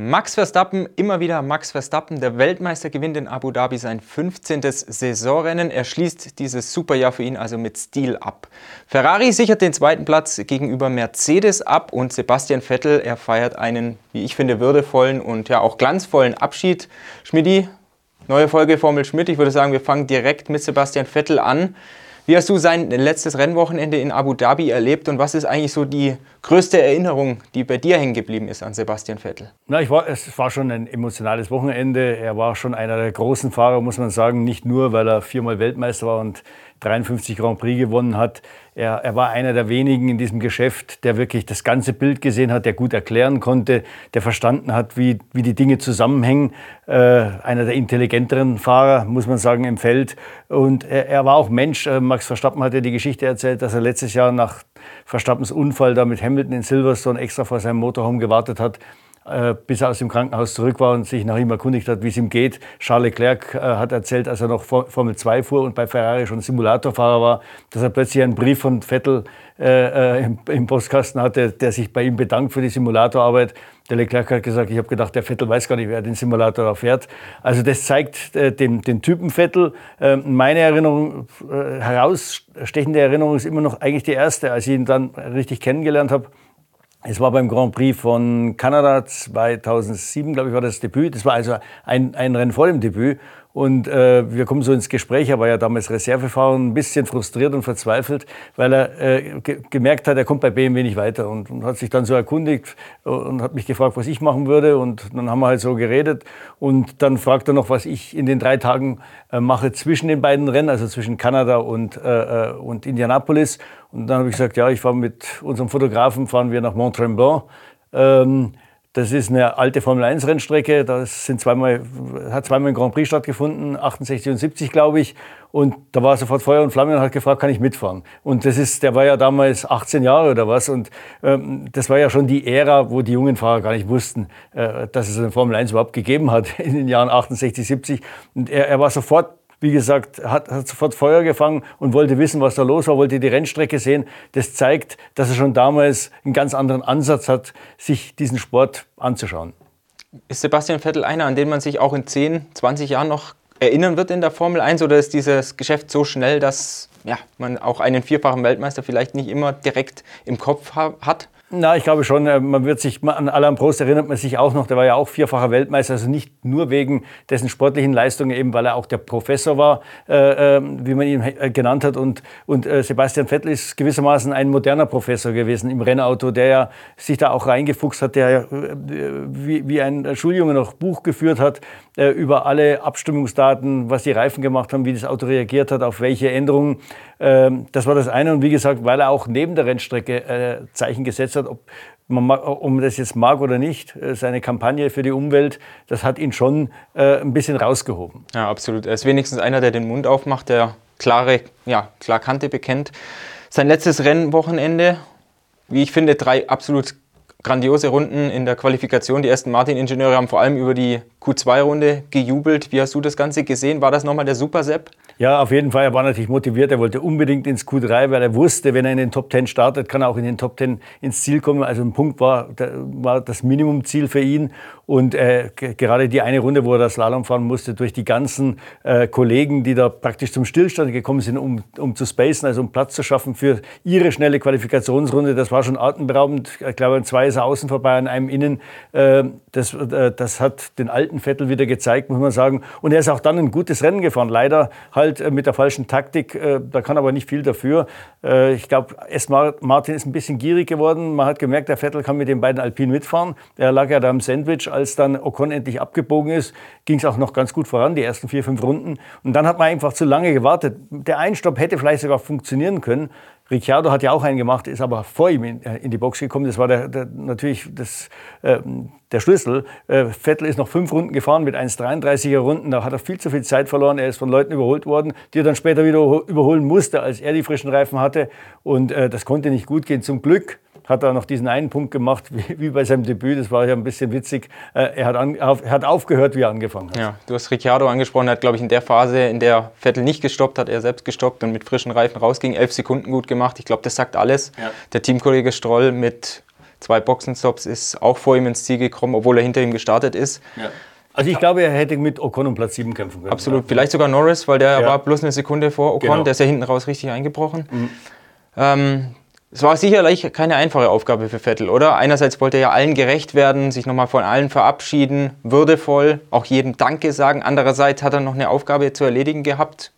Max Verstappen, immer wieder Max Verstappen. Der Weltmeister gewinnt in Abu Dhabi sein 15. Saisonrennen. Er schließt dieses Superjahr für ihn also mit Stil ab. Ferrari sichert den zweiten Platz gegenüber Mercedes ab und Sebastian Vettel, er feiert einen, wie ich finde, würdevollen und ja auch glanzvollen Abschied. Schmidti, neue Folge Formel Schmidt. Ich würde sagen, wir fangen direkt mit Sebastian Vettel an. Wie hast du sein letztes Rennwochenende in Abu Dhabi erlebt und was ist eigentlich so die größte Erinnerung, die bei dir hängen geblieben ist an Sebastian Vettel? Na, ich war, es war schon ein emotionales Wochenende. Er war schon einer der großen Fahrer, muss man sagen. Nicht nur, weil er viermal Weltmeister war und 53 Grand Prix gewonnen hat. Er, er, war einer der wenigen in diesem Geschäft, der wirklich das ganze Bild gesehen hat, der gut erklären konnte, der verstanden hat, wie, wie die Dinge zusammenhängen. Äh, einer der intelligenteren Fahrer, muss man sagen, im Feld. Und er, er war auch Mensch. Äh, Max Verstappen hat ja die Geschichte erzählt, dass er letztes Jahr nach Verstappens Unfall da mit Hamilton in Silverstone extra vor seinem Motorhome gewartet hat bis er aus dem Krankenhaus zurück war und sich nach ihm erkundigt hat, wie es ihm geht. Charles Leclerc äh, hat erzählt, als er noch Formel 2 fuhr und bei Ferrari schon Simulatorfahrer war, dass er plötzlich einen Brief von Vettel äh, im, Postkasten hatte, der sich bei ihm bedankt für die Simulatorarbeit. Der Leclerc hat gesagt, ich habe gedacht, der Vettel weiß gar nicht, wer den Simulator fährt. Also das zeigt äh, den, den, Typen Vettel. Äh, meine Erinnerung, äh, herausstechende Erinnerung ist immer noch eigentlich die erste, als ich ihn dann richtig kennengelernt habe es war beim Grand Prix von Kanada 2007, glaube ich, war das Debüt. Das war also ein, ein Rennen vor dem Debüt. Und äh, wir kommen so ins Gespräch. Er war ja damals Reservefahrer, ein bisschen frustriert und verzweifelt, weil er äh, ge gemerkt hat, er kommt bei BMW nicht weiter und, und, hat sich dann so erkundigt und hat mich gefragt, was ich machen würde. Und dann haben wir halt so geredet. Und dann fragt er noch, was ich in den drei Tagen äh, mache zwischen den beiden Rennen, also zwischen Kanada und, äh, äh, und Indianapolis. Und dann habe ich gesagt, ja, ich fahre mit unserem Fotografen fahren wir nach Mont Tremblant. Ähm, das ist eine alte Formel-1-Rennstrecke. Das sind zweimal, hat zweimal ein Grand Prix stattgefunden, 68 und 70, glaube ich. Und da war sofort Feuer und Flamme und hat gefragt, kann ich mitfahren? Und das ist, der war ja damals 18 Jahre oder was. Und ähm, das war ja schon die Ära, wo die jungen Fahrer gar nicht wussten, äh, dass es eine Formel 1 überhaupt gegeben hat in den Jahren 68, 70. Und er, er war sofort wie gesagt, hat, hat sofort Feuer gefangen und wollte wissen, was da los war, wollte die Rennstrecke sehen. Das zeigt, dass er schon damals einen ganz anderen Ansatz hat, sich diesen Sport anzuschauen. Ist Sebastian Vettel einer, an den man sich auch in 10, 20 Jahren noch erinnern wird in der Formel 1 oder ist dieses Geschäft so schnell, dass ja, man auch einen vierfachen Weltmeister vielleicht nicht immer direkt im Kopf hat? Na, ich glaube schon, äh, man wird sich, an Alain Prost erinnert man sich auch noch, der war ja auch vierfacher Weltmeister, also nicht nur wegen dessen sportlichen Leistungen, eben weil er auch der Professor war, äh, ähm, wie man ihn äh, genannt hat. Und, und äh, Sebastian Vettel ist gewissermaßen ein moderner Professor gewesen im Rennauto, der ja sich da auch reingefuchst hat, der ja äh, wie, wie ein Schuljunge noch Buch geführt hat äh, über alle Abstimmungsdaten, was die Reifen gemacht haben, wie das Auto reagiert hat, auf welche Änderungen. Ähm, das war das eine. Und wie gesagt, weil er auch neben der Rennstrecke Zeichen gesetzt hat, hat, ob man um das jetzt mag oder nicht, äh, seine Kampagne für die Umwelt, das hat ihn schon äh, ein bisschen rausgehoben. Ja, absolut. Er ist wenigstens einer, der den Mund aufmacht, der klare, ja, klar Kante bekennt. Sein letztes Rennwochenende, wie ich finde, drei absolut grandiose Runden in der Qualifikation. Die ersten Martin-Ingenieure haben vor allem über die Q2-Runde gejubelt. Wie hast du das Ganze gesehen? War das nochmal der Super Sepp? Ja, auf jeden Fall. Er war natürlich motiviert. Er wollte unbedingt ins Q3, weil er wusste, wenn er in den Top 10 startet, kann er auch in den Top 10 ins Ziel kommen. Also ein Punkt war, war das Minimumziel für ihn. Und äh, gerade die eine Runde, wo er das Slalom fahren musste, durch die ganzen äh, Kollegen, die da praktisch zum Stillstand gekommen sind, um, um zu spacen, also um Platz zu schaffen für ihre schnelle Qualifikationsrunde, das war schon atemberaubend. Ich glaube, zwei ist er außen vorbei, an einem innen. Äh, das, äh, das hat den alten Vettel wieder gezeigt, muss man sagen. Und er ist auch dann ein gutes Rennen gefahren. Leider halt halt äh, mit der falschen Taktik. Äh, da kann aber nicht viel dafür. Äh, ich glaube. Martin ist ein bisschen gierig geworden. Man hat gemerkt, der Vettel kann mit den beiden Alpinen mitfahren. Er lag ja da im Sandwich. Als dann Ocon endlich abgebogen ist, ging es auch noch ganz gut voran, die ersten vier, fünf Runden. Und dann hat man einfach zu lange gewartet. Der Einstopp hätte vielleicht sogar funktionieren können. Ricciardo hat ja auch einen gemacht, ist aber vor ihm in, in die Box gekommen. Das war der, der, natürlich das, äh, der Schlüssel. Äh, Vettel ist noch fünf Runden gefahren mit 1,33er Runden. Da hat er viel zu viel Zeit verloren. Er ist von Leuten überholt worden, die er dann später wieder überholen musste, als er die frischen Reifen hatte. Und äh, das konnte nicht gut gehen. Zum Glück hat er noch diesen einen Punkt gemacht, wie, wie bei seinem Debüt. Das war ja ein bisschen witzig. Äh, er, hat an, er hat aufgehört, wie er angefangen hat. Ja, du hast Ricciardo angesprochen. Er hat, glaube ich, in der Phase, in der Vettel nicht gestoppt hat, er selbst gestoppt und mit frischen Reifen rausging, elf Sekunden gut gemacht. Ich glaube, das sagt alles. Ja. Der Teamkollege Stroll mit zwei Boxenstops, ist auch vor ihm ins Ziel gekommen, obwohl er hinter ihm gestartet ist. Ja. Also ich glaube, er hätte mit Ocon um Platz 7 kämpfen können. Absolut, vielleicht sogar Norris, weil der ja. war bloß eine Sekunde vor Ocon, genau. der ist ja hinten raus richtig eingebrochen. Mhm. Ähm, es war sicherlich keine einfache Aufgabe für Vettel, oder? Einerseits wollte er ja allen gerecht werden, sich nochmal von allen verabschieden, würdevoll, auch jedem Danke sagen. Andererseits hat er noch eine Aufgabe zu erledigen gehabt.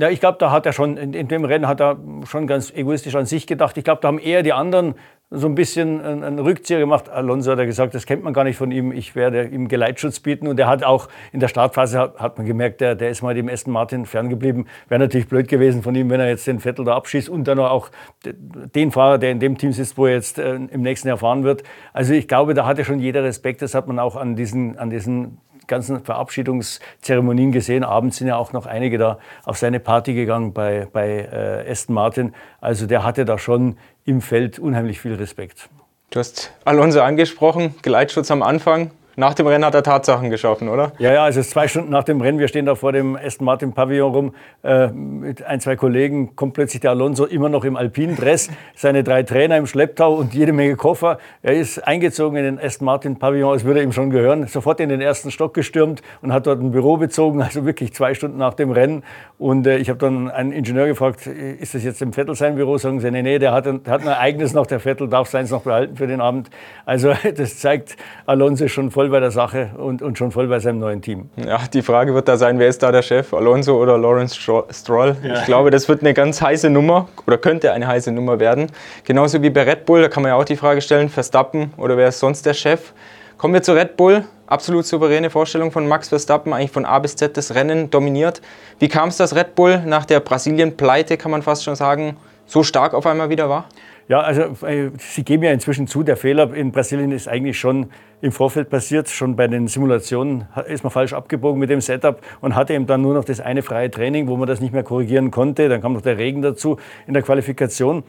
Ja, ich glaube, da hat er schon, in dem Rennen hat er schon ganz egoistisch an sich gedacht. Ich glaube, da haben eher die anderen so ein bisschen einen Rückzieher gemacht. Alonso hat gesagt, das kennt man gar nicht von ihm, ich werde ihm Geleitschutz bieten. Und er hat auch in der Startphase, hat man gemerkt, der, der ist mal dem Aston Martin ferngeblieben. Wäre natürlich blöd gewesen von ihm, wenn er jetzt den Vettel da abschießt und dann auch den Fahrer, der in dem Team sitzt, wo er jetzt äh, im nächsten Jahr fahren wird. Also ich glaube, da hatte schon jeder Respekt. Das hat man auch an diesen, an diesen ganzen Verabschiedungszeremonien gesehen. Abends sind ja auch noch einige da auf seine Party gegangen bei, bei äh, Aston Martin. Also der hatte da schon im Feld unheimlich viel Respekt. Du hast Alonso angesprochen, Geleitschutz am Anfang. Nach dem Rennen hat er Tatsachen geschaffen, oder? Ja, ja, also zwei Stunden nach dem Rennen, wir stehen da vor dem Aston Martin Pavillon rum, äh, mit ein, zwei Kollegen, kommt plötzlich der Alonso immer noch im alpinen Dress, seine drei Trainer im Schlepptau und jede Menge Koffer. Er ist eingezogen in den Aston Martin Pavillon, als würde ihm schon gehören, sofort in den ersten Stock gestürmt und hat dort ein Büro bezogen, also wirklich zwei Stunden nach dem Rennen. Und äh, ich habe dann einen Ingenieur gefragt, ist das jetzt im Vettel sein Büro? Sagen sie, nee, nee, der hat, der hat ein eigenes noch, der Vettel darf seins noch behalten für den Abend. Also das zeigt Alonso schon voll voll bei der Sache und, und schon voll bei seinem neuen Team. Ja, die Frage wird da sein, wer ist da der Chef, Alonso oder Lawrence Stroll? Ja. Ich glaube, das wird eine ganz heiße Nummer oder könnte eine heiße Nummer werden. Genauso wie bei Red Bull, da kann man ja auch die Frage stellen, Verstappen oder wer ist sonst der Chef? Kommen wir zu Red Bull. Absolut souveräne Vorstellung von Max Verstappen, eigentlich von A bis Z das Rennen dominiert. Wie kam es, dass Red Bull nach der Brasilien-Pleite, kann man fast schon sagen, so stark auf einmal wieder war? Ja, also äh, Sie geben ja inzwischen zu, der Fehler in Brasilien ist eigentlich schon im Vorfeld passiert. Schon bei den Simulationen ist man falsch abgebogen mit dem Setup und hatte eben dann nur noch das eine freie Training, wo man das nicht mehr korrigieren konnte. Dann kam noch der Regen dazu in der Qualifikation.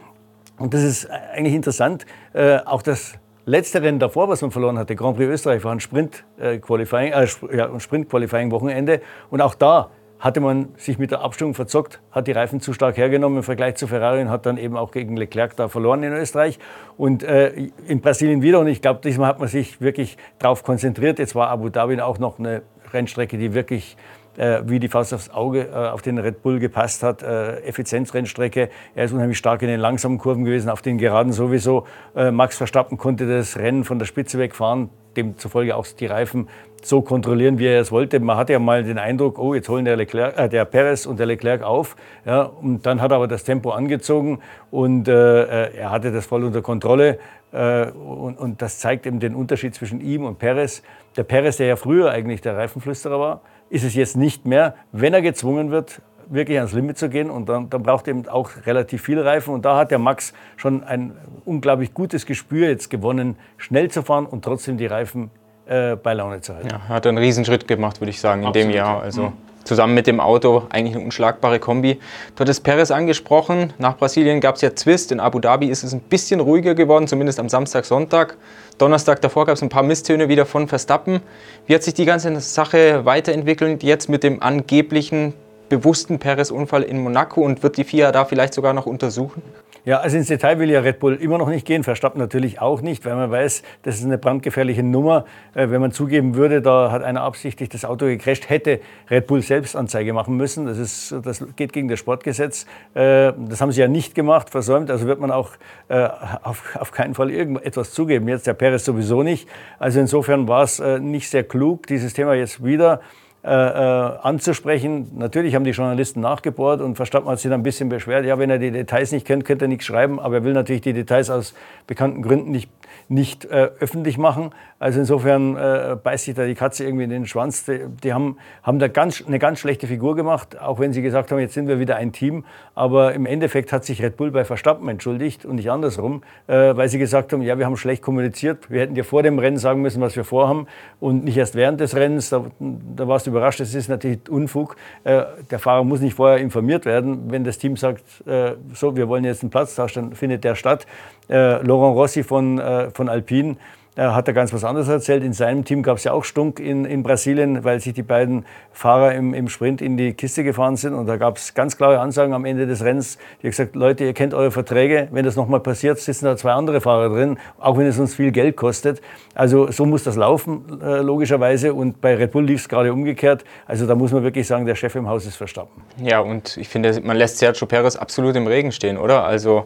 Und das ist eigentlich interessant. Äh, auch das letzte Rennen davor, was man verloren hatte, Grand Prix Österreich, war ein Sprint-Qualifying äh, ja, Sprint Wochenende. Und auch da hatte man sich mit der Abstimmung verzockt, hat die Reifen zu stark hergenommen im Vergleich zu Ferrari und hat dann eben auch gegen Leclerc da verloren in Österreich und äh, in Brasilien wieder. Und ich glaube, diesmal hat man sich wirklich darauf konzentriert. Jetzt war Abu Dhabi auch noch eine Rennstrecke, die wirklich äh, wie die Faust aufs Auge äh, auf den Red Bull gepasst hat. Äh, Effizienzrennstrecke. Er ist unheimlich stark in den langsamen Kurven gewesen, auf den Geraden sowieso. Äh, Max Verstappen konnte das Rennen von der Spitze wegfahren, demzufolge auch die Reifen so kontrollieren, wie er es wollte. Man hatte ja mal den Eindruck, oh, jetzt holen der, Leclerc, äh, der Perez und der Leclerc auf. Ja, und dann hat er aber das Tempo angezogen und äh, er hatte das voll unter Kontrolle. Äh, und, und, das zeigt eben den Unterschied zwischen ihm und Perez. Der Perez, der ja früher eigentlich der Reifenflüsterer war, ist es jetzt nicht mehr, wenn er gezwungen wird, wirklich ans Limit zu gehen. Und dann, dann braucht er eben auch relativ viel Reifen. Und da hat der Max schon ein unglaublich gutes Gespür jetzt gewonnen, schnell zu fahren und trotzdem die Reifen äh, bei Laune zu halten. Ja, hat einen Riesenschritt gemacht, würde ich sagen, in Absolut. dem Jahr. Also mhm. zusammen mit dem Auto eigentlich eine unschlagbare Kombi. Du hattest Perez angesprochen. Nach Brasilien gab es ja Zwist. In Abu Dhabi ist es ein bisschen ruhiger geworden, zumindest am Samstag, Sonntag. Donnerstag davor gab es ein paar Misstöne wieder von Verstappen. Wie hat sich die ganze Sache weiterentwickelt jetzt mit dem angeblichen bewussten Perez-Unfall in Monaco und wird die FIA da vielleicht sogar noch untersuchen? Ja, also ins Detail will ja Red Bull immer noch nicht gehen, Verstappen natürlich auch nicht, weil man weiß, das ist eine brandgefährliche Nummer. Äh, wenn man zugeben würde, da hat einer absichtlich das Auto gecrasht, hätte Red Bull selbst Anzeige machen müssen. Das, ist, das geht gegen das Sportgesetz. Äh, das haben sie ja nicht gemacht, versäumt. Also wird man auch äh, auf, auf keinen Fall irgendetwas zugeben. Jetzt der Perez sowieso nicht. Also insofern war es nicht sehr klug, dieses Thema jetzt wieder äh, äh, anzusprechen. Natürlich haben die Journalisten nachgebohrt und Verstappen hat sich dann ein bisschen beschwert. Ja, wenn er die Details nicht kennt, könnte er nichts schreiben, aber er will natürlich die Details aus bekannten Gründen nicht, nicht äh, öffentlich machen. Also insofern äh, beißt sich da die Katze irgendwie in den Schwanz. Die, die haben, haben da ganz, eine ganz schlechte Figur gemacht, auch wenn sie gesagt haben, jetzt sind wir wieder ein Team. Aber im Endeffekt hat sich Red Bull bei Verstappen entschuldigt und nicht andersrum, äh, weil sie gesagt haben, ja, wir haben schlecht kommuniziert. Wir hätten dir vor dem Rennen sagen müssen, was wir vorhaben und nicht erst während des Rennens. Da, da warst du überrascht. Das ist natürlich Unfug. Äh, der Fahrer muss nicht vorher informiert werden. Wenn das Team sagt, äh, so, wir wollen jetzt einen Platztausch, dann findet der statt. Äh, Laurent Rossi von, von Alpine Da hat er ganz was anderes erzählt. In seinem Team gab es ja auch Stunk in, in Brasilien, weil sich die beiden Fahrer im, im Sprint in die Kiste gefahren sind. Und da gab es ganz klare Ansagen am Ende des Rennens. Die haben gesagt, Leute, ihr kennt eure Verträge. Wenn das nochmal passiert, sitzen da zwei andere Fahrer drin, auch wenn es uns viel Geld kostet. Also so muss das laufen, äh, logischerweise. Und bei Red Bull lief es gerade umgekehrt. Also da muss man wirklich sagen, der Chef im Haus ist Verstappen. Ja, und ich finde, man lässt Sergio Perez absolut im Regen stehen, oder? Also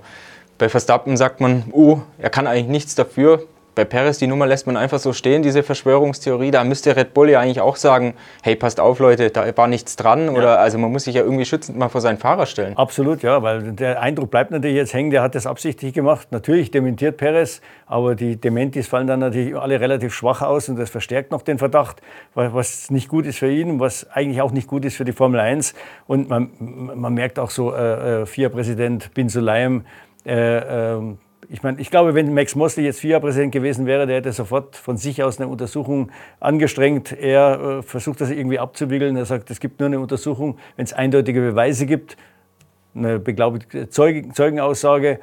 bei Verstappen sagt man, oh, er kann eigentlich nichts dafür bei Perez, die Nummer lässt man einfach so stehen, diese Verschwörungstheorie. Da müsste Red Bull ja eigentlich auch sagen, hey, passt auf Leute, da war nichts dran. Ja. Oder also man muss sich ja irgendwie schützend mal vor seinen Fahrer stellen. Absolut, ja, weil der Eindruck bleibt natürlich jetzt hängen, der hat das absichtlich gemacht. Natürlich dementiert Perez, aber die Dementis fallen dann natürlich alle relativ schwach aus und das verstärkt noch den Verdacht, was nicht gut ist für ihn was eigentlich auch nicht gut ist für die Formel 1. Und man, man merkt auch so, äh, äh FIA-Präsident Bin Sulayem, äh, äh, ich meine, ich glaube, wenn Max Mosley jetzt FIA-Präsident gewesen wäre, der hätte sofort von sich aus eine Untersuchung angestrengt. Er äh, versucht das irgendwie abzuwickeln. Er sagt, es gibt nur eine Untersuchung, wenn es eindeutige Beweise gibt, eine beglaubigte Zeugenaussage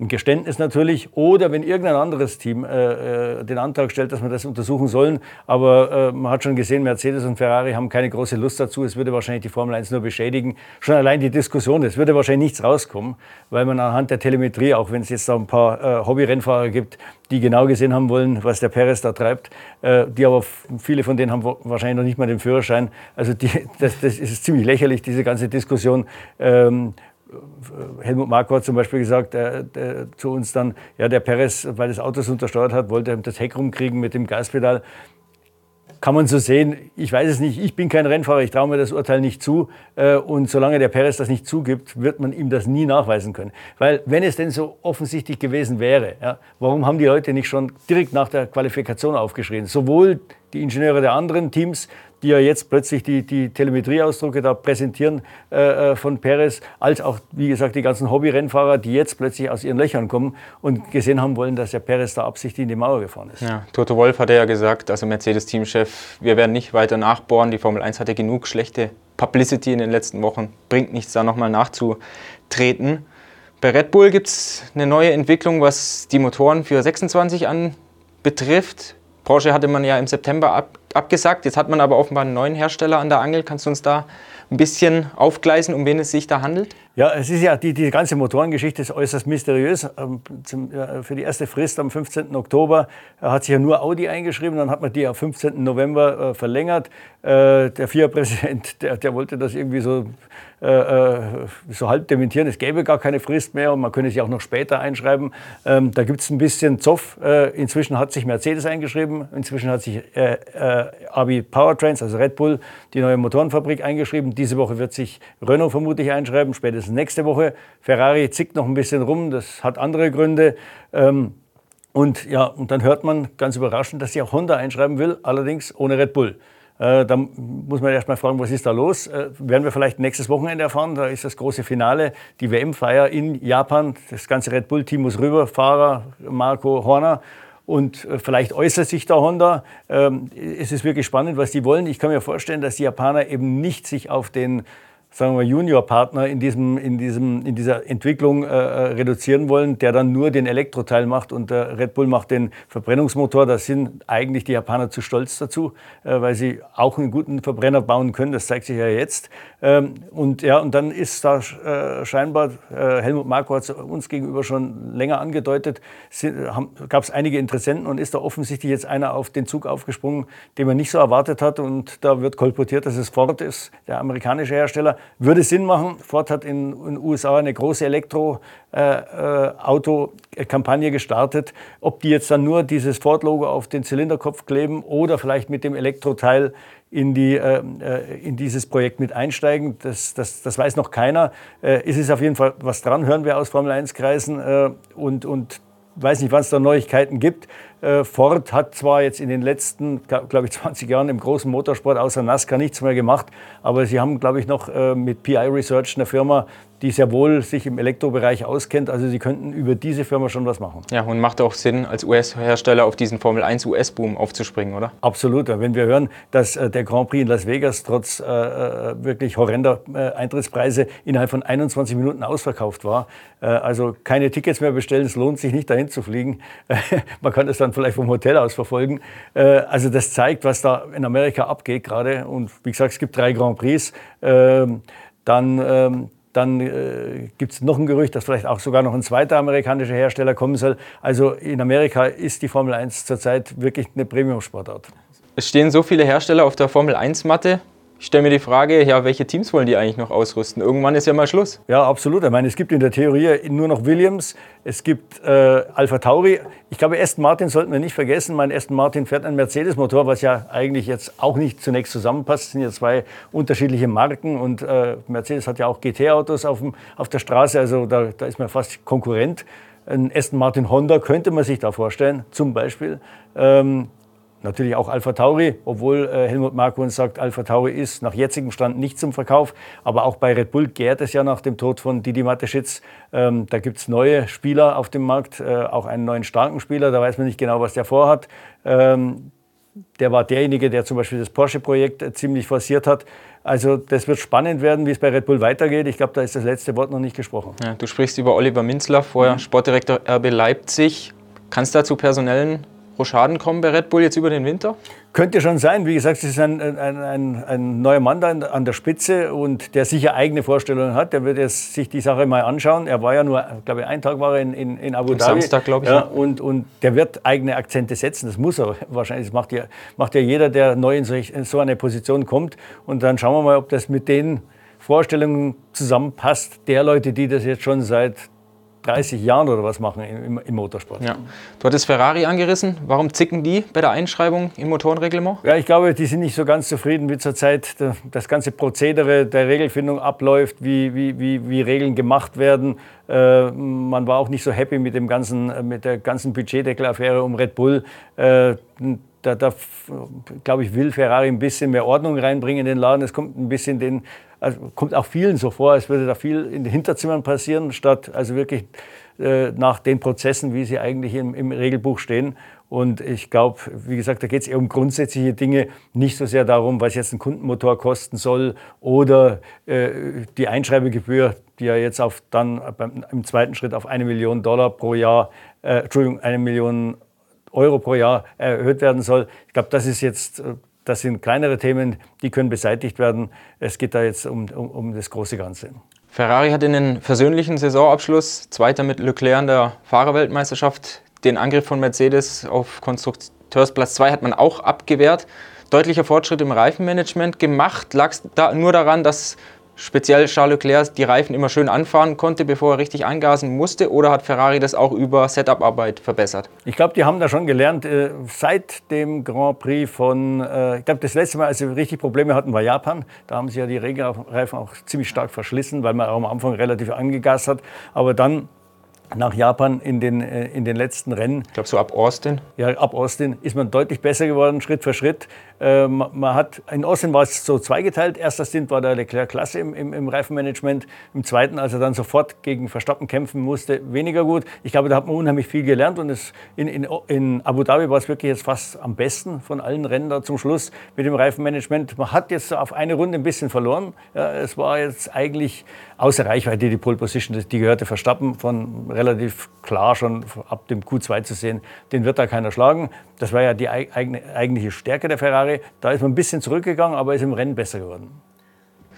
ein Geständnis natürlich, oder wenn irgendein anderes Team äh, äh, den Antrag stellt, dass wir das untersuchen sollen. Aber äh, man hat schon gesehen, Mercedes und Ferrari haben keine große Lust dazu. Es würde wahrscheinlich die Formel 1 nur beschädigen. Schon allein die Diskussion, es würde wahrscheinlich nichts rauskommen, weil man anhand der Telemetrie, auch wenn es jetzt da ein paar äh, Hobby-Rennfahrer gibt, die genau gesehen haben wollen, was der Perez da treibt, äh, die aber viele von denen haben wahrscheinlich noch nicht mal den Führerschein. Also die, das, das ist ziemlich lächerlich, diese ganze Diskussion. Ähm, Helmut Marko hat zum Beispiel gesagt äh, der, zu uns dann, ja, der Perez, weil das Auto so untersteuert hat, wollte das Heck rumkriegen mit dem Gaspedal. Kann man so sehen. Ich weiß es nicht. Ich bin kein Rennfahrer. Ich traue mir das Urteil nicht zu. Äh, und solange der Perez das nicht zugibt, wird man ihm das nie nachweisen können. Weil wenn es denn so offensichtlich gewesen wäre, ja, warum haben die Leute nicht schon direkt nach der Qualifikation aufgeschrien? Sowohl die Ingenieure der anderen Teams die ja jetzt plötzlich die, die Telemetrieausdrucke da präsentieren äh, äh, von Perez, als auch, wie gesagt, die ganzen Hobby-Rennfahrer, die jetzt plötzlich aus ihren Löchern kommen und gesehen haben wollen, dass der Perez da absichtlich in die Mauer gefahren ist. Ja, Toto Wolf hatte ja gesagt, also Mercedes-Teamchef, wir werden nicht weiter nachbohren, die Formel 1 hatte genug schlechte Publicity in den letzten Wochen, bringt nichts da nochmal nachzutreten. Bei Red Bull gibt es eine neue Entwicklung, was die Motoren für 26 anbetrifft. Porsche hatte man ja im September ab, abgesagt. Jetzt hat man aber offenbar einen neuen Hersteller an der Angel. Kannst du uns da ein bisschen aufgleisen, um wen es sich da handelt? Ja, es ist ja, die, die ganze Motorengeschichte ist äußerst mysteriös. Ähm, äh, für die erste Frist am 15. Oktober äh, hat sich ja nur Audi eingeschrieben, dann hat man die am 15. November äh, verlängert. Der FIA-Präsident, der, der wollte das irgendwie so so halb dementieren, es gäbe gar keine Frist mehr und man könne sich auch noch später einschreiben. Ähm, da gibt es ein bisschen Zoff. Inzwischen hat sich Mercedes eingeschrieben, inzwischen hat sich Abi Powertrains, also Red Bull, die neue Motorenfabrik eingeschrieben. Diese Woche wird sich Renault vermutlich einschreiben, spätestens nächste Woche. Ferrari zickt noch ein bisschen rum, das hat andere Gründe. Ähm, und ja, und dann hört man ganz überraschend, dass sich auch Honda einschreiben will, allerdings ohne Red Bull. Äh, da muss man erst mal fragen, was ist da los? Äh, werden wir vielleicht nächstes Wochenende erfahren. Da ist das große Finale, die WM-Feier in Japan. Das ganze Red Bull-Team muss rüber, Fahrer Marco Horner. Und äh, vielleicht äußert sich da Honda. Ähm, es ist wirklich spannend, was die wollen. Ich kann mir vorstellen, dass die Japaner eben nicht sich auf den sagen wir, Juniorpartner in, diesem, in, diesem, in dieser Entwicklung äh, äh, reduzieren wollen, der dann nur den Elektroteil macht und der Red Bull macht den Verbrennungsmotor. Da sind eigentlich die Japaner zu stolz dazu, äh, weil sie auch einen guten Verbrenner bauen können. Das zeigt sich ja jetzt. Ähm, und, ja, und dann ist da äh, scheinbar, äh, Helmut Marko hat es uns gegenüber schon länger angedeutet, gab es einige Interessenten und ist da offensichtlich jetzt einer auf den Zug aufgesprungen, den man nicht so erwartet hat. Und da wird kolportiert, dass es Ford ist, der amerikanische Hersteller. Würde Sinn machen. Ford hat in den USA eine große Elektroauto-Kampagne gestartet. Ob die jetzt dann nur dieses Ford-Logo auf den Zylinderkopf kleben oder vielleicht mit dem Elektroteil in, die, äh, äh, in dieses Projekt mit einsteigen. Das, das, das weiß noch keiner. Äh, es ist auf jeden Fall was dran, hören wir aus Formel 1-Kreisen. Äh, und, und weiß nicht, wann es da Neuigkeiten gibt. Äh, Ford hat zwar jetzt in den letzten, glaube ich, 20 Jahren im großen Motorsport außer NASCAR nichts mehr gemacht, aber sie haben, glaube ich, noch äh, mit PI Research eine Firma, die sehr wohl sich im Elektrobereich auskennt. Also sie könnten über diese Firma schon was machen. Ja, und macht auch Sinn, als US-Hersteller auf diesen Formel 1 US-Boom aufzuspringen, oder? Absolut. Wenn wir hören, dass äh, der Grand Prix in Las Vegas trotz äh wirklich horrender äh, Eintrittspreise innerhalb von 21 Minuten ausverkauft war, äh, also keine Tickets mehr bestellen, es lohnt sich nicht dahin zu fliegen. Man kann das dann dann vielleicht vom Hotel aus verfolgen. Äh, also das zeigt, was da in Amerika abgeht gerade. Und wie gesagt, es gibt drei Grand Prix. Ähm, dann ähm, dann äh, gibt es noch ein Gerücht, dass vielleicht auch sogar noch ein zweiter amerikanischer Hersteller kommen soll. Also in Amerika ist die Formel 1 zurzeit wirklich eine Premium-Sportart. Es stehen so viele Hersteller auf der Formel 1-Matte. Ich stelle mir die Frage, ja, welche Teams wollen die eigentlich noch ausrüsten? Irgendwann ist ja mal Schluss. Ja, absolut. Ich meine, es gibt in der Theorie nur noch Williams, es gibt äh, Alpha Tauri. Ich glaube, Aston Martin sollten wir nicht vergessen. Mein Aston Martin fährt einen Mercedes-Motor, was ja eigentlich jetzt auch nicht zunächst zusammenpasst. Es sind ja zwei unterschiedliche Marken und äh, Mercedes hat ja auch GT-Autos auf, auf der Straße, also da, da ist man fast Konkurrent. Ein Aston Martin Honda könnte man sich da vorstellen, zum Beispiel. Ähm, Natürlich auch Alpha Tauri, obwohl äh, Helmut Marko uns sagt, Alpha Tauri ist nach jetzigem Stand nicht zum Verkauf. Aber auch bei Red Bull gärt es ja nach dem Tod von Didi Mateschitz. Ähm, da gibt es neue Spieler auf dem Markt, äh, auch einen neuen starken Spieler. Da weiß man nicht genau, was der vorhat. Ähm, der war derjenige, der zum Beispiel das Porsche-Projekt äh, ziemlich forciert hat. Also das wird spannend werden, wie es bei Red Bull weitergeht. Ich glaube, da ist das letzte Wort noch nicht gesprochen. Ja, du sprichst über Oliver Minzler, vorher mhm. Sportdirektor RB Leipzig. Kann es da zu personellen Rochaden kommen bei Red Bull jetzt über den Winter? Könnte schon sein. Wie gesagt, es ist ein, ein, ein, ein neuer Mann da an der Spitze und der sicher eigene Vorstellungen hat. Der wird jetzt sich die Sache mal anschauen. Er war ja nur, glaube ich, einen Tag war er in, in, in Abu Dhabi. Samstag, glaube ich. Ja, und, und der wird eigene Akzente setzen. Das muss er wahrscheinlich. Das macht ja, macht ja jeder, der neu in, solch, in so eine Position kommt. Und dann schauen wir mal, ob das mit den Vorstellungen zusammenpasst, der Leute, die das jetzt schon seit 30 Jahren oder was machen im, im Motorsport. Ja. Du hattest Ferrari angerissen. Warum zicken die bei der Einschreibung im Motorenreglement? Ja, ich glaube, die sind nicht so ganz zufrieden, wie zurzeit das ganze Prozedere der Regelfindung abläuft, wie, wie, wie, wie Regeln gemacht werden. Äh, man war auch nicht so happy mit, dem ganzen, mit der ganzen Budgetdeckelaffäre um Red Bull. Äh, da, da glaube ich, will Ferrari ein bisschen mehr Ordnung reinbringen in den Laden. Es kommt ein bisschen den also kommt auch vielen so vor, als würde da viel in den Hinterzimmern passieren, statt also wirklich äh, nach den Prozessen, wie sie eigentlich im, im Regelbuch stehen. Und ich glaube, wie gesagt, da geht es eher um grundsätzliche Dinge, nicht so sehr darum, was jetzt ein Kundenmotor kosten soll oder äh, die Einschreibegebühr, die ja jetzt auf dann beim, im zweiten Schritt auf eine Million Dollar pro Jahr, äh, Entschuldigung, eine Million Euro pro Jahr erhöht werden soll. Ich glaube, das ist jetzt äh, das sind kleinere Themen, die können beseitigt werden. Es geht da jetzt um, um, um das große Ganze. Ferrari hat in den versöhnlichen Saisonabschluss, Zweiter mit Leclerc in der Fahrerweltmeisterschaft, den Angriff von Mercedes auf Konstrukteursplatz 2 hat man auch abgewehrt. Deutlicher Fortschritt im Reifenmanagement gemacht. Lag es da nur daran, dass speziell Charles Leclerc die Reifen immer schön anfahren konnte, bevor er richtig angasen musste? Oder hat Ferrari das auch über Setup-Arbeit verbessert? Ich glaube, die haben da schon gelernt. Äh, seit dem Grand Prix von, äh, ich glaube, das letzte Mal, als sie richtig Probleme hatten, war Japan. Da haben sie ja die Regenreifen auch ziemlich stark verschlissen, weil man auch am Anfang relativ angegast hat. Aber dann nach Japan in den, äh, in den letzten Rennen. Ich glaube, so ab Austin? Ja, ab Austin ist man deutlich besser geworden, Schritt für Schritt. Äh, man hat, in Austin war es so zweigeteilt. Erster Stint war der Leclerc klasse im, im, im, Reifenmanagement. Im zweiten, als er dann sofort gegen Verstappen kämpfen musste, weniger gut. Ich glaube, da hat man unheimlich viel gelernt. Und es, in, in, in Abu Dhabi war es wirklich jetzt fast am besten von allen Rennen da zum Schluss mit dem Reifenmanagement. Man hat jetzt auf eine Runde ein bisschen verloren. Ja, es war jetzt eigentlich außer Reichweite die Pole Position. Die gehörte Verstappen von relativ klar schon ab dem Q2 zu sehen. Den wird da keiner schlagen. Das war ja die eigene, eigentliche Stärke der Ferrari. Da ist man ein bisschen zurückgegangen, aber ist im Rennen besser geworden.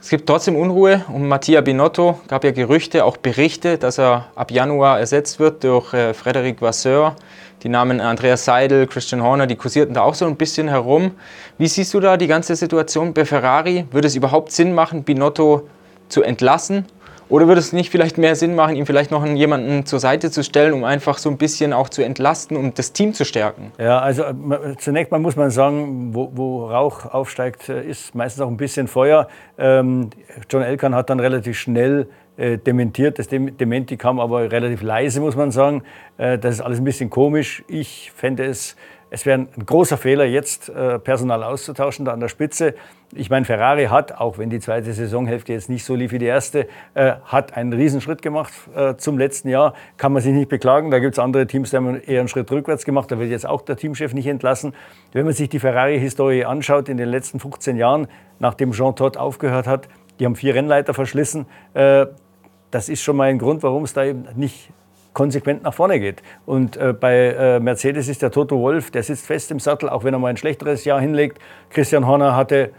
Es gibt trotzdem Unruhe um Mattia Binotto. Gab ja Gerüchte, auch Berichte, dass er ab Januar ersetzt wird durch äh, Frederic Vasseur. Die Namen Andreas Seidel, Christian Horner, die kursierten da auch so ein bisschen herum. Wie siehst du da die ganze Situation bei Ferrari? Würde es überhaupt Sinn machen, Binotto zu entlassen oder würde es nicht vielleicht mehr Sinn machen, ihm vielleicht noch jemanden zur Seite zu stellen, um einfach so ein bisschen auch zu entlasten, um das Team zu stärken? Ja, also äh, zunächst mal muss man sagen, wo, wo Rauch aufsteigt, äh, ist meistens auch ein bisschen Feuer. Ähm, John Elkan hat dann relativ schnell äh, dementiert. Das Dementi kam aber relativ leise, muss man sagen. Äh, das ist alles ein bisschen komisch. Ich fände es es wäre ein großer Fehler, jetzt äh, Personal auszutauschen da an der Spitze. Ich meine, Ferrari hat, auch wenn die zweite Saisonhälfte jetzt nicht so lief wie die erste, äh, hat einen Riesenschritt gemacht äh, zum letzten Jahr. Kann man sich nicht beklagen. Da gibt es andere Teams, die haben eher einen Schritt rückwärts gemacht. Da wird jetzt auch der Teamchef nicht entlassen. Wenn man sich die Ferrari-Historie anschaut in den letzten 15 Jahren, nachdem Jean Todt aufgehört hat, die haben vier Rennleiter verschlissen. das ist schon mal ein Grund, warum es da eben nicht konsequent nach vorne geht. Und äh, bei äh, Mercedes ist der Toto Wolf, der sitzt fest im Sattel, auch wenn er mal ein schlechteres Jahr hinlegt. Christian Horner hatte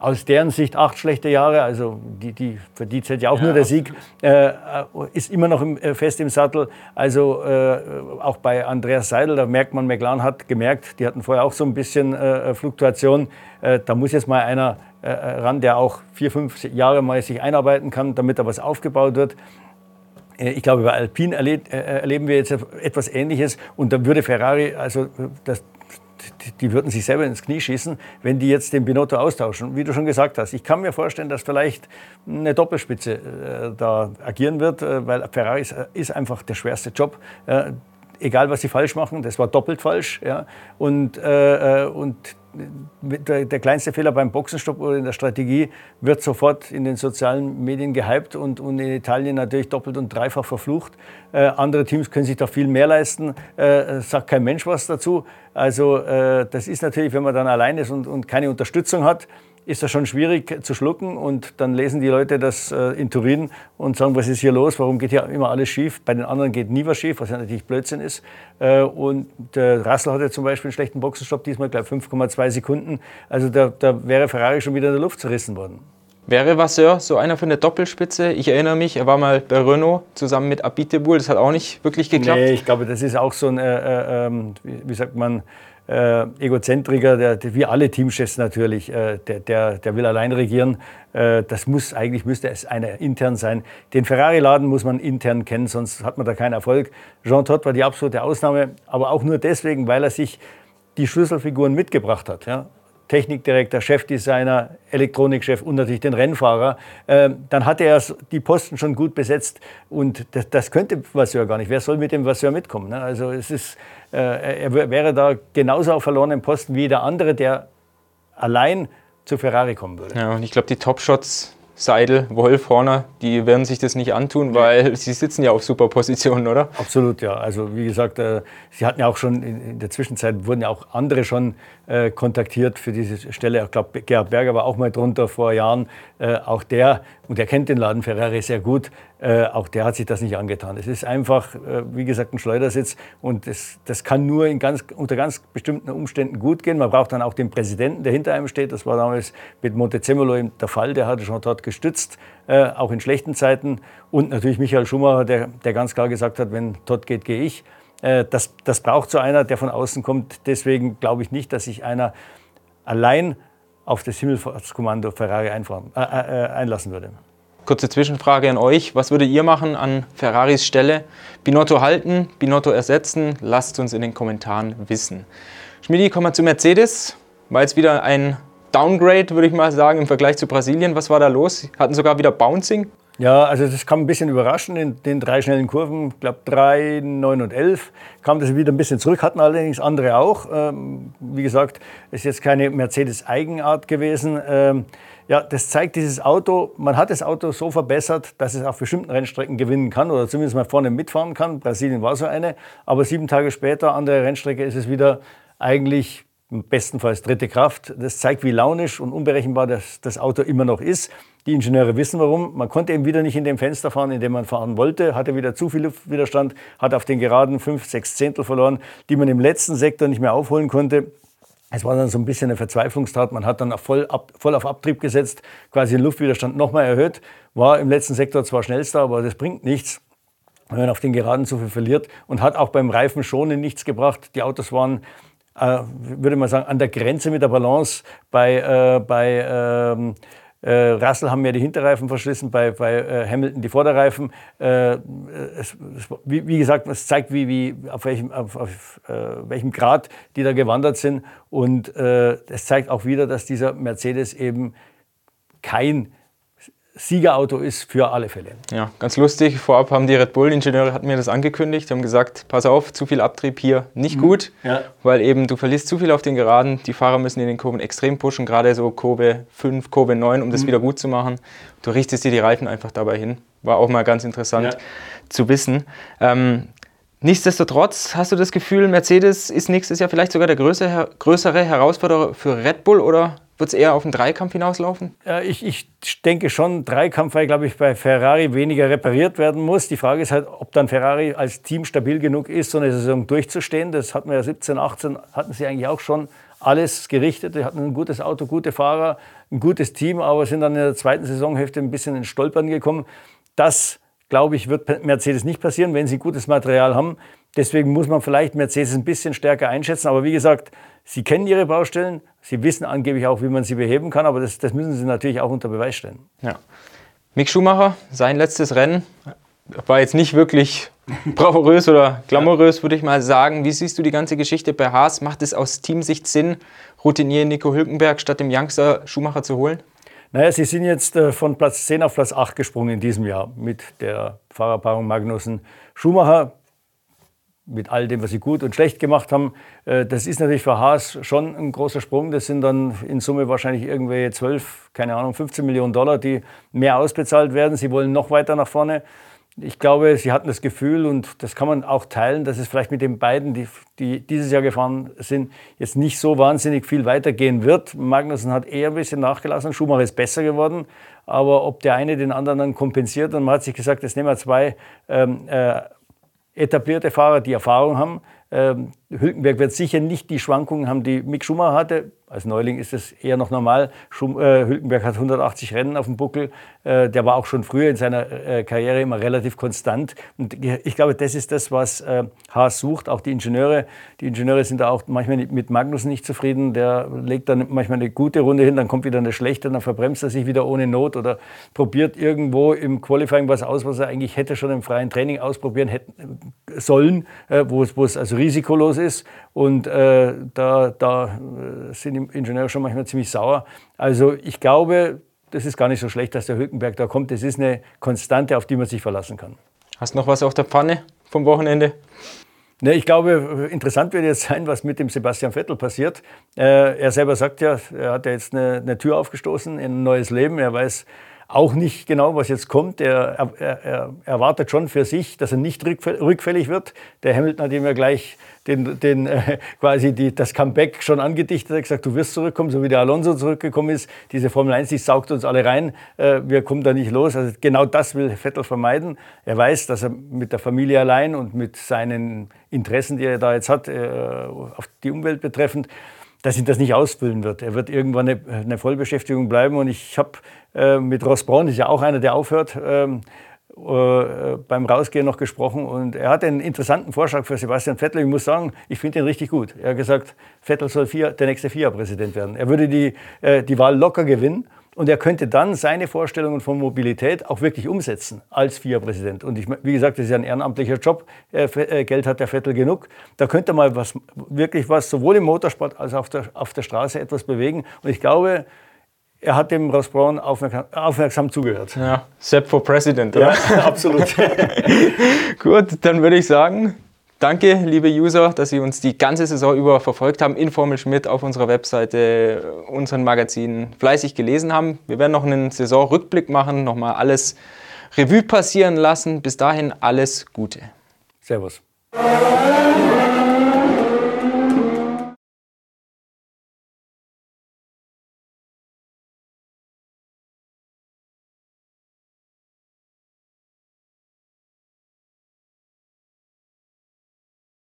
aus deren Sicht acht schlechte Jahre, also die, die, für die zählt ja auch ja, nur der Sieg, äh, ist immer noch im, äh, fest im Sattel. Also äh, auch bei Andreas Seidel, da merkt man, McLaren hat gemerkt, die hatten vorher auch so ein bisschen äh, Fluktuation. Äh, da muss jetzt mal einer äh, ran, der auch vier, fünf Jahre mal sich einarbeiten kann, damit da was aufgebaut wird. Ich glaube, bei Alpine erleben wir jetzt etwas Ähnliches und da würde Ferrari, also das, die würden sich selber ins Knie schießen, wenn die jetzt den Binotto austauschen. Wie du schon gesagt hast, ich kann mir vorstellen, dass vielleicht eine Doppelspitze äh, da agieren wird, äh, weil Ferrari ist, einfach der schwerste Job. Äh, egal, was sie falsch machen, das war doppelt falsch. Ja. Und, äh, äh, und der, der, kleinste Fehler beim Boxenstopp oder in der Strategie wird sofort in den sozialen Medien gehypt und, und in Italien natürlich doppelt und dreifach verflucht. Äh, andere Teams können sich da viel mehr leisten, äh, sagt kein Mensch was dazu. Also äh, das ist natürlich, wenn man dann allein ist und, und keine Unterstützung hat, ist das schon schwierig zu schlucken und dann lesen die Leute das äh, in Turin und sagen, was ist hier los, warum geht hier immer alles schief? Bei den anderen geht nie was schief, was ja natürlich Blödsinn ist. Äh, und der Russell hatte zum Beispiel einen schlechten Boxenstopp, diesmal glaube ich 5,2 Sekunden. Also da, da wäre Ferrari schon wieder in der Luft zerrissen worden. Wäre Vasseur so einer von der Doppelspitze? Ich erinnere mich, er war mal bei Renault zusammen mit Abiteboul. Das hat auch nicht wirklich geklappt. Nee, ich glaube, das ist auch so ein, äh, äh, ähm, wie, wie, sagt man, äh, Egozentriker, der, der, wie alle Teamchefs natürlich, äh, der, der, der will allein regieren. Äh, das muss eigentlich müsste es einer intern sein. Den Ferrari-Laden muss man intern kennen, sonst hat man da keinen Erfolg. Jean Todt war die absolute Ausnahme, aber auch nur deswegen, weil er sich die Schlüsselfiguren mitgebracht hat. Ja? Technikdirektor, Chefdesigner, Elektronikchef und natürlich den Rennfahrer, äh, dann hatte er die Posten schon gut besetzt und das, das könnte Vasseur gar nicht. Wer soll mit dem Vasseur mitkommen? Ne? Also es ist, äh, er wäre da genauso auf verlorenen Posten wie der andere, der allein zu Ferrari kommen würde. Ja, und ich glaube, die Top-Shots Seidel, Wolf, Horner, die werden sich das nicht antun, weil sie sitzen ja auf super Positionen, oder? Absolut, ja. Also wie gesagt, äh, sie hatten ja auch schon in, der Zwischenzeit wurden ja auch andere schon äh, kontaktiert für diese Stelle. Ich glaube, Gerhard Berger war auch mal drunter vor Jahren. Äh, auch der, und er kennt den Laden Ferrari sehr gut, äh, auch der hat sich das nicht angetan. Es ist einfach, äh, wie gesagt, ein Schleudersitz und das, das kann nur in ganz, unter ganz bestimmten Umständen gut gehen. Man braucht dann auch den Präsidenten, der hinter einem steht. Das war damals mit Montezemolo der Fall. Der hatte schon dort gestützt, äh, auch in schlechten Zeiten. Und natürlich Michael Schumacher, der, der ganz klar gesagt hat, wenn Todd geht, gehe ich. Äh, das, das braucht so einer, der von außen kommt. Deswegen glaube ich nicht, dass sich einer allein auf das Himmelfahrtskommando Ferrari äh, äh, einlassen würde. Kurze Zwischenfrage an euch. Was würdet ihr machen an Ferraris Stelle? Binotto halten, Binotto ersetzen? Lasst uns in den Kommentaren wissen. Schmidi, kommen wir zu Mercedes. War jetzt wieder ein Downgrade, würde ich mal sagen, im Vergleich zu Brasilien. Was war da los? Hatten sogar wieder Bouncing? Ja, also das kam ein bisschen überraschend in den drei schnellen Kurven. Ich glaube 3, 9 und 11 kam das wieder ein bisschen zurück, hatten allerdings andere auch. Ähm, wie gesagt, ist jetzt keine Mercedes-Eigenart gewesen. Ähm, ja, das zeigt dieses Auto, man hat das Auto so verbessert, dass es auf bestimmten Rennstrecken gewinnen kann oder zumindest mal vorne mitfahren kann. Brasilien war so eine, aber sieben Tage später, andere Rennstrecke, ist es wieder eigentlich bestenfalls dritte Kraft. Das zeigt, wie launisch und unberechenbar das, das Auto immer noch ist. Die Ingenieure wissen warum. Man konnte eben wieder nicht in dem Fenster fahren, in dem man fahren wollte, hatte wieder zu viel Luftwiderstand, hat auf den Geraden fünf, sechs Zehntel verloren, die man im letzten Sektor nicht mehr aufholen konnte. Es war dann so ein bisschen eine Verzweiflungstat. Man hat dann voll, ab, voll auf Abtrieb gesetzt, quasi den Luftwiderstand nochmal erhöht. War im letzten Sektor zwar schnellster, aber das bringt nichts, wenn man auf den Geraden so viel verliert. Und hat auch beim Reifen schonen nichts gebracht. Die Autos waren, äh, würde man sagen, an der Grenze mit der Balance bei, äh, bei ähm, äh, Russell haben mir die Hinterreifen verschlissen, bei, bei äh, Hamilton die Vorderreifen. Äh, es, es, wie, wie, gesagt, es zeigt, wie, wie, auf, welchem, auf, auf äh, welchem Grad die da gewandert sind. Und äh, es zeigt auch wieder, dass dieser Mercedes eben kein Siegerauto ist für alle Fälle. Ja, ganz lustig. Vorab haben die Red Bull-Ingenieure hatten mir das angekündigt, haben gesagt, pass auf, zu viel Abtrieb hier nicht mhm. gut, ja. weil eben du verlierst zu viel auf den Geraden. Die Fahrer müssen in den Kurven extrem pushen, gerade so Kurve 5, Kurve 9, um das mhm. wieder gut zu machen. Du richtest dir die Reifen einfach dabei hin. War auch mal ganz interessant ja. zu wissen. Ähm, Nichtsdestotrotz hast du das Gefühl, Mercedes ist nächstes Jahr vielleicht sogar der größere, größere Herausforderer für Red Bull oder Wird es eher auf den Dreikampf hinauslaufen? Ja, ich, ich denke schon, Dreikampf, weil, glaube ich, bei Ferrari weniger repariert werden muss. Die Frage ist halt, ob dann Ferrari als Team stabil genug ist, so eine Saison durchzustehen. Das hatten wir ja 17, 18, hatten sie eigentlich auch schon alles gerichtet. Die hatten ein gutes Auto, gute Fahrer, ein gutes Team, aber sind dann in der zweiten Saisonhälfte ein bisschen ins Stolpern gekommen. Das, glaube ich, wird Mercedes nicht passieren, wenn sie gutes Material haben. Deswegen muss man vielleicht Mercedes ein bisschen stärker einschätzen. Aber wie gesagt, sie kennen ihre Baustellen, sie wissen angeblich auch, wie man sie beheben kann, aber das, das müssen sie natürlich auch unter Beweis stellen. Ja. Mick Schumacher, sein letztes Rennen, war jetzt nicht wirklich bravourös oder glamourös, würde ich mal sagen. Wie siehst du die ganze Geschichte bei Haas? Macht es aus Teamsicht Sinn, Routinier Nico Hülkenberg statt dem Youngster Schumacher zu holen? Naja, sie sind jetzt äh, von Platz 10 auf Platz 8 gesprungen in diesem Jahr mit der Fahrerpaarung Magnussen Schumacher mit all dem, was sie gut und schlecht gemacht haben. Äh, das ist natürlich für Haas schon ein großer Sprung. Das sind dann in Summe wahrscheinlich irgendwelche 12, keine Ahnung, 15 Millionen Dollar, die mehr ausbezahlt werden. Sie wollen noch weiter nach vorne. Ich glaube, sie hatten das Gefühl, und das kann man auch teilen, dass es vielleicht mit den beiden, die, die dieses Jahr gefahren sind, jetzt nicht so wahnsinnig viel weitergehen wird. Magnussen hat eher ein bisschen nachgelassen, Schumacher ist besser geworden. Aber ob der eine den anderen dann kompensiert, und man hat sich gesagt, jetzt nehmen wir zwei ähm, äh, etablierte Fahrer, die Erfahrung haben. Ähm, Hülkenberg wird sicher nicht die Schwankungen haben, die Mick Schumacher hatte. Als Neuling ist es eher noch normal. Schum, äh, Hülkenberg hat 180 Rennen auf dem Buckel. Äh, der war auch schon früher in seiner äh, Karriere immer relativ konstant. Und ich glaube, das ist das, was äh, Haas sucht. Auch die Ingenieure. Die Ingenieure sind da auch manchmal mit Magnus nicht zufrieden. Der legt dann manchmal eine gute Runde hin, dann kommt wieder eine schlechte, dann verbremst er sich wieder ohne Not oder probiert irgendwo im Qualifying was aus, was er eigentlich hätte schon im freien Training ausprobieren hätten sollen, äh, wo es, also risikolos ist. Und äh, da, da sind die Ingenieure schon manchmal ziemlich sauer. Also ich glaube, das ist gar nicht so schlecht, dass der Hülkenberg da kommt. Das ist eine Konstante, auf die man sich verlassen kann. Hast du noch was auf der Pfanne vom Wochenende? Ne, ich glaube, interessant wird jetzt sein, was mit dem Sebastian Vettel passiert. Äh, er selber sagt ja, er hat ja jetzt eine, eine Tür aufgestoßen in ein neues Leben. Er weiß, auch nicht genau, was jetzt kommt. Er, er, er erwartet schon für sich, dass er nicht rückfällig wird. Der Hamilton hat ihm ja gleich den, den, äh, quasi die, das Comeback schon angedichtet. Hat gesagt, du wirst zurückkommen, so wie der Alonso zurückgekommen ist. Diese Formel 1, die saugt uns alle rein. Äh, wir kommen da nicht los. Also genau das will Vettel vermeiden. Er weiß, dass er mit der Familie allein und mit seinen Interessen, die er da jetzt hat, äh, auf die Umwelt betreffend, dass ihn das nicht ausfüllen wird. Er wird irgendwann eine, eine Vollbeschäftigung bleiben. Und ich habe äh, mit Ross Braun, ist ja auch einer, der aufhört, ähm, äh, beim Rausgehen noch gesprochen. Und er hat einen interessanten Vorschlag für Sebastian Vettel. Ich muss sagen, ich finde ihn richtig gut. Er hat gesagt, Vettel soll vier, der nächste FIA-Präsident werden. Er würde die, äh, die Wahl locker gewinnen. Und er könnte dann seine Vorstellungen von Mobilität auch wirklich umsetzen als FIA-Präsident. Und ich, wie gesagt, das ist ja ein ehrenamtlicher Job. Äh, Geld hat der Vettel genug. Da könnte mal was, wirklich was, sowohl im Motorsport als auch auf der, auf der Straße etwas bewegen. Und ich glaube, er hat dem Ross Brown aufmerksam, aufmerksam zugehört. Ja, Sepp for President, oder? Ja, absolut. Gut, dann würde ich sagen, danke, liebe User, dass Sie uns die ganze Saison über verfolgt haben, Informel Schmidt auf unserer Webseite, unseren Magazinen fleißig gelesen haben. Wir werden noch einen Saisonrückblick machen, nochmal alles Revue passieren lassen. Bis dahin alles Gute. Servus.